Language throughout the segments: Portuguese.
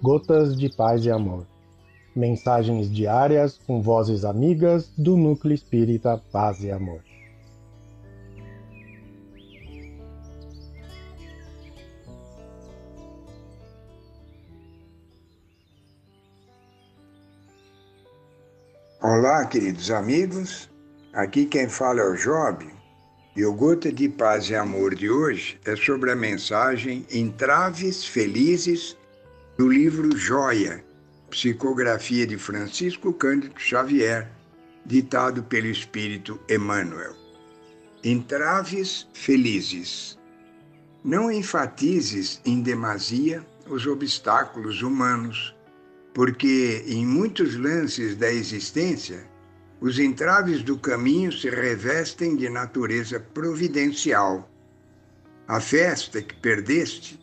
Gotas de Paz e Amor. Mensagens diárias com vozes amigas do Núcleo Espírita Paz e Amor. Olá, queridos amigos. Aqui quem fala é o Job. E o Gota de Paz e Amor de hoje é sobre a mensagem Entraves Felizes do livro Joia, psicografia de Francisco Cândido Xavier, ditado pelo Espírito Emmanuel. Entraves felizes. Não enfatizes em demasia os obstáculos humanos, porque em muitos lances da existência os entraves do caminho se revestem de natureza providencial. A festa que perdeste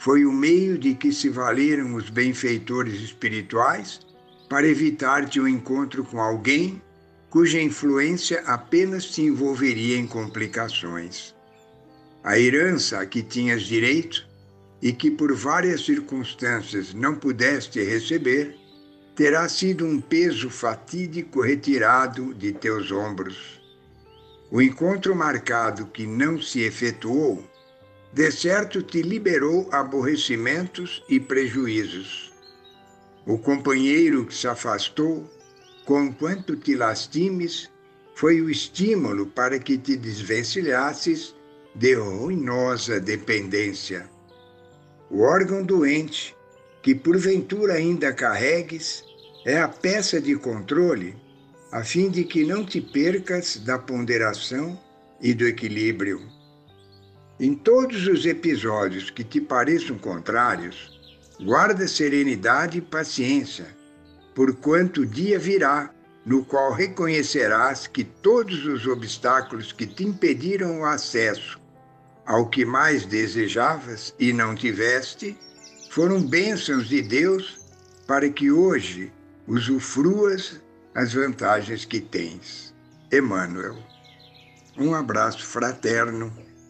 foi o meio de que se valeram os benfeitores espirituais para evitar-te o um encontro com alguém cuja influência apenas te envolveria em complicações. A herança a que tinhas direito e que por várias circunstâncias não pudeste receber terá sido um peso fatídico retirado de teus ombros. O encontro marcado que não se efetuou, de certo te liberou aborrecimentos e prejuízos. O companheiro que se afastou, conquanto te lastimes, foi o estímulo para que te desvencilhasses de ruinosa dependência. O órgão doente, que porventura ainda carregues, é a peça de controle a fim de que não te percas da ponderação e do equilíbrio. Em todos os episódios que te pareçam contrários, guarda serenidade e paciência, porquanto o dia virá no qual reconhecerás que todos os obstáculos que te impediram o acesso ao que mais desejavas e não tiveste foram bênçãos de Deus para que hoje usufruas as vantagens que tens. Emmanuel. Um abraço fraterno